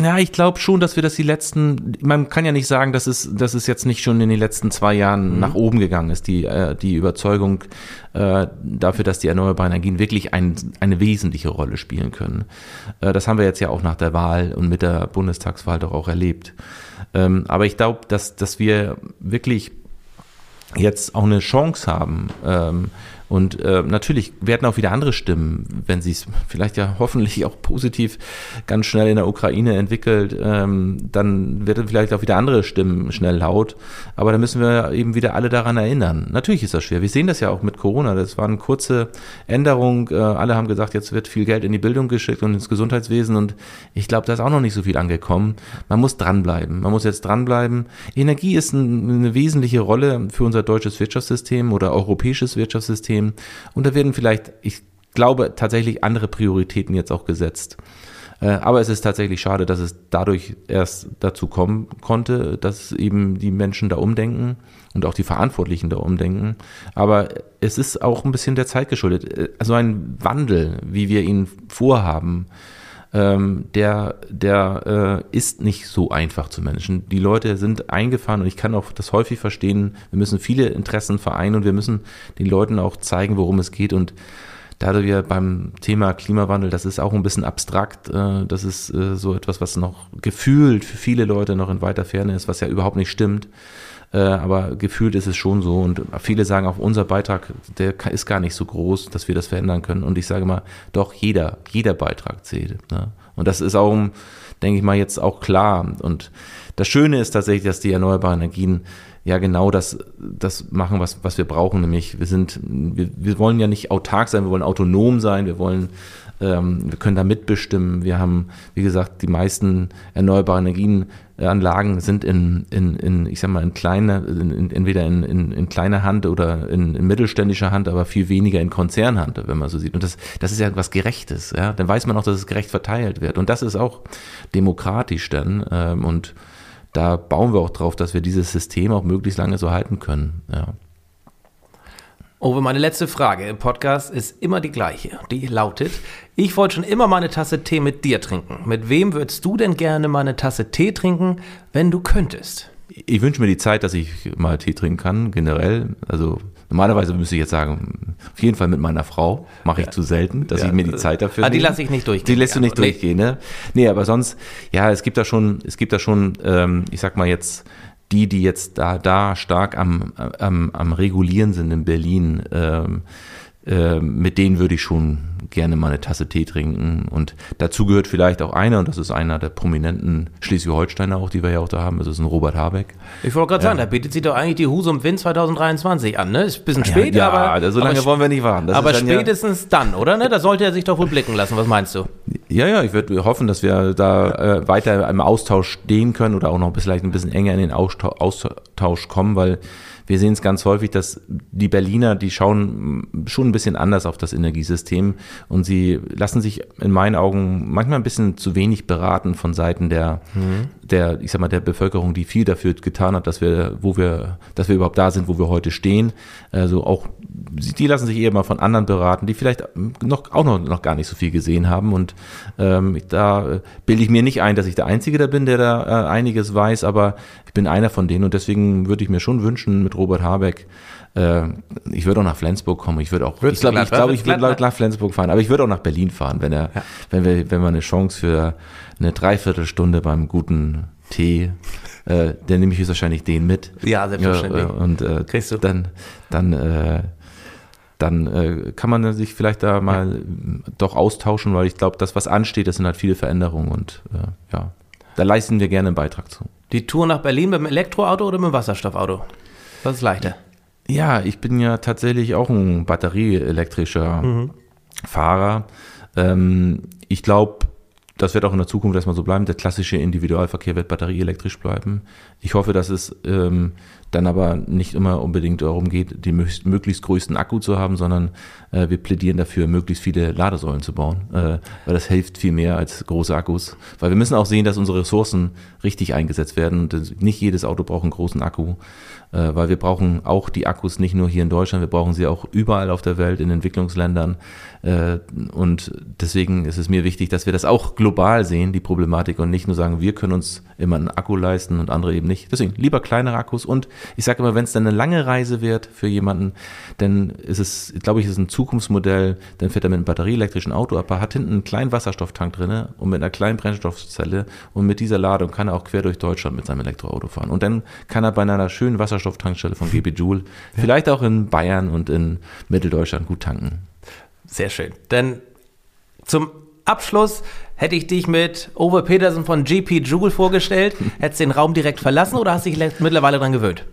Ja, ich glaube schon, dass wir das die letzten, man kann ja nicht sagen, dass es, dass es jetzt nicht schon in den letzten zwei Jahren mhm. nach oben gegangen ist, die, äh, die Überzeugung äh, dafür, dass die erneuerbaren Energien wirklich ein, eine wesentliche Rolle spielen können. Äh, das haben wir jetzt ja auch nach der Wahl und mit der Bundestagswahl doch auch erlebt. Ähm, aber ich glaube, dass, dass wir wirklich jetzt auch eine Chance haben, ähm, und äh, natürlich werden auch wieder andere Stimmen, wenn sie es vielleicht ja hoffentlich auch positiv ganz schnell in der Ukraine entwickelt, ähm, dann werden vielleicht auch wieder andere Stimmen schnell laut. Aber da müssen wir eben wieder alle daran erinnern. Natürlich ist das schwer. Wir sehen das ja auch mit Corona. Das war eine kurze Änderung. Äh, alle haben gesagt, jetzt wird viel Geld in die Bildung geschickt und ins Gesundheitswesen. Und ich glaube, da ist auch noch nicht so viel angekommen. Man muss dranbleiben. Man muss jetzt dranbleiben. Energie ist ein, eine wesentliche Rolle für unser deutsches Wirtschaftssystem oder europäisches Wirtschaftssystem. Themen. Und da werden vielleicht, ich glaube, tatsächlich andere Prioritäten jetzt auch gesetzt. Äh, aber es ist tatsächlich schade, dass es dadurch erst dazu kommen konnte, dass eben die Menschen da umdenken und auch die Verantwortlichen da umdenken. Aber es ist auch ein bisschen der Zeit geschuldet. Also ein Wandel, wie wir ihn vorhaben, ähm, der, der äh, ist nicht so einfach zu managen. Die Leute sind eingefahren und ich kann auch das häufig verstehen. Wir müssen viele Interessen vereinen und wir müssen den Leuten auch zeigen, worum es geht und da wir beim Thema Klimawandel, das ist auch ein bisschen abstrakt, äh, das ist äh, so etwas, was noch gefühlt für viele Leute noch in weiter Ferne ist, was ja überhaupt nicht stimmt. Äh, aber gefühlt ist es schon so. Und viele sagen auch, unser Beitrag, der ist gar nicht so groß, dass wir das verändern können. Und ich sage mal, doch, jeder, jeder Beitrag zählt. Ne? Und das ist auch, denke ich mal, jetzt auch klar. Und das Schöne ist tatsächlich, dass die erneuerbaren Energien ja genau das, das machen, was, was wir brauchen. Nämlich, wir sind, wir, wir wollen ja nicht autark sein, wir wollen autonom sein, wir wollen ähm, wir können da mitbestimmen. Wir haben, wie gesagt, die meisten erneuerbaren Energienanlagen sind in, in, in ich sag mal, in kleiner, in, entweder in, in, in kleiner Hand oder in, in mittelständischer Hand, aber viel weniger in Konzernhand, wenn man so sieht. Und das, das ist ja was Gerechtes. Ja? Dann weiß man auch, dass es gerecht verteilt wird. Und das ist auch demokratisch dann. Ähm, und da bauen wir auch drauf, dass wir dieses System auch möglichst lange so halten können. Ja. Uwe, meine letzte Frage im Podcast ist immer die gleiche. Die lautet, ich wollte schon immer mal eine Tasse Tee mit dir trinken. Mit wem würdest du denn gerne mal eine Tasse Tee trinken, wenn du könntest? Ich wünsche mir die Zeit, dass ich mal Tee trinken kann, generell. Also normalerweise müsste ich jetzt sagen, auf jeden Fall mit meiner Frau. Mache ich ja. zu selten, dass ja. ich mir die Zeit dafür ah, die lasse ich nicht durchgehen. Die lässt du nicht durchgehen, ne? Nee, aber sonst, ja, es gibt da schon, es gibt da schon, ähm, ich sag mal jetzt, die, die jetzt da, da stark am, am, am Regulieren sind in Berlin, ähm, äh, mit denen würde ich schon gerne mal eine Tasse Tee trinken. Und dazu gehört vielleicht auch einer, und das ist einer der prominenten Schleswig-Holsteiner auch, die wir ja auch da haben, das ist ein Robert Habeck. Ich wollte gerade sagen, da bietet sich doch eigentlich die Husum Wind 2023 an, ne? Ist ein bisschen spät, ja, ja, aber. so lange aber wollen wir nicht warten. Das aber spätestens ja, dann, oder? Ne? Da sollte er sich doch wohl blicken lassen. Was meinst du? Ja, ja, ich würde hoffen, dass wir da äh, weiter im Austausch stehen können oder auch noch vielleicht ein bisschen enger in den Austausch kommen, weil wir sehen es ganz häufig, dass die Berliner, die schauen schon ein bisschen anders auf das Energiesystem und sie lassen sich in meinen Augen manchmal ein bisschen zu wenig beraten von Seiten der, mhm. Der, ich sag mal, der Bevölkerung, die viel dafür getan hat, dass wir, wo wir, dass wir überhaupt da sind, wo wir heute stehen. Also auch, die lassen sich eher mal von anderen beraten, die vielleicht noch, auch noch, noch gar nicht so viel gesehen haben und ähm, da bilde ich mir nicht ein, dass ich der Einzige da bin, der da äh, einiges weiß, aber ich bin einer von denen und deswegen würde ich mir schon wünschen, mit Robert Habeck, äh, ich würde auch nach Flensburg kommen. Ich würde auch, Würdest ich glaube, ich, glaub, ich würde nach Flensburg fahren, aber ich würde auch nach Berlin fahren, wenn er, ja. wenn wir, wenn wir eine Chance für eine Dreiviertelstunde beim guten Tee, äh, dann nehme ich höchstwahrscheinlich den mit. Ja, selbstverständlich. Ja, und äh, Kriegst du? dann, dann, äh, dann äh, kann man sich vielleicht da mal ja. doch austauschen, weil ich glaube, das, was ansteht, das sind halt viele Veränderungen und äh, ja, da leisten wir gerne einen Beitrag zu. Die Tour nach Berlin mit dem Elektroauto oder mit dem Wasserstoffauto? Was ist leichter? Ja, ich bin ja tatsächlich auch ein batterieelektrischer mhm. Fahrer. Ähm, ich glaube, das wird auch in der Zukunft erstmal so bleiben. Der klassische Individualverkehr wird batterieelektrisch bleiben. Ich hoffe, dass es ähm, dann aber nicht immer unbedingt darum geht, den möglichst größten Akku zu haben, sondern äh, wir plädieren dafür, möglichst viele Ladesäulen zu bauen, äh, weil das hilft viel mehr als große Akkus. Weil wir müssen auch sehen, dass unsere Ressourcen richtig eingesetzt werden. Nicht jedes Auto braucht einen großen Akku äh, weil wir brauchen auch die Akkus nicht nur hier in Deutschland, wir brauchen sie auch überall auf der Welt, in Entwicklungsländern. Äh, und deswegen ist es mir wichtig, dass wir das auch global sehen, die Problematik, und nicht nur sagen, wir können uns immer einen Akku leisten und andere eben nicht. Deswegen lieber kleinere Akkus. Und ich sage immer, wenn es dann eine lange Reise wird für jemanden, dann ist es, glaube ich, ist ein Zukunftsmodell, dann fährt er mit einem batterieelektrischen Auto, aber hat hinten einen kleinen Wasserstofftank drin und mit einer kleinen Brennstoffzelle und mit dieser Ladung kann er auch quer durch Deutschland mit seinem Elektroauto fahren. Und dann kann er bei einer schönen Wasserstofftankstelle von GB Joule, vielleicht auch in Bayern und in Mitteldeutschland gut tanken. Sehr schön. Denn zum Abschluss hätte ich dich mit Ove Petersen von GP Joule vorgestellt. Hättest du den Raum direkt verlassen oder hast du dich mittlerweile daran gewöhnt?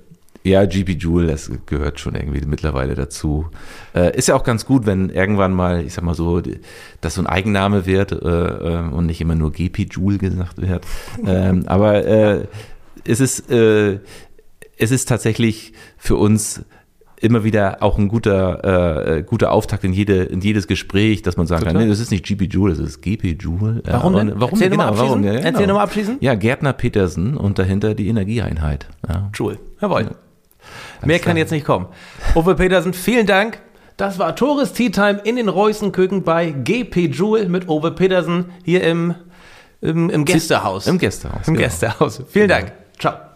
Ja, GP Joule, das gehört schon irgendwie mittlerweile dazu. Äh, ist ja auch ganz gut, wenn irgendwann mal, ich sag mal so, das so ein Eigenname wird äh, äh und nicht immer nur GP Joule gesagt wird. ähm, aber äh, es ist, äh, es ist tatsächlich für uns immer wieder auch ein guter, äh, guter Auftakt in, jede, in jedes Gespräch, dass man sagen Total. kann, nee, das ist nicht GP Joule, das ist GP Joule. Warum denn? Warum, Erzähl genau, warum? Ja, genau. Erzähl nochmal abschließen. Ja, Gärtner Petersen und dahinter die Energieeinheit. Ja. Joule, jawohl. Ja. Mehr kann jetzt nicht kommen. Uwe Petersen, vielen Dank. Das war Tores Tea Time in den Reußenküken bei GP Joule mit Uwe Petersen hier im, im, im Gästehaus. Im Gästehaus. Im genau. Gästehaus. Vielen Dank. Ciao.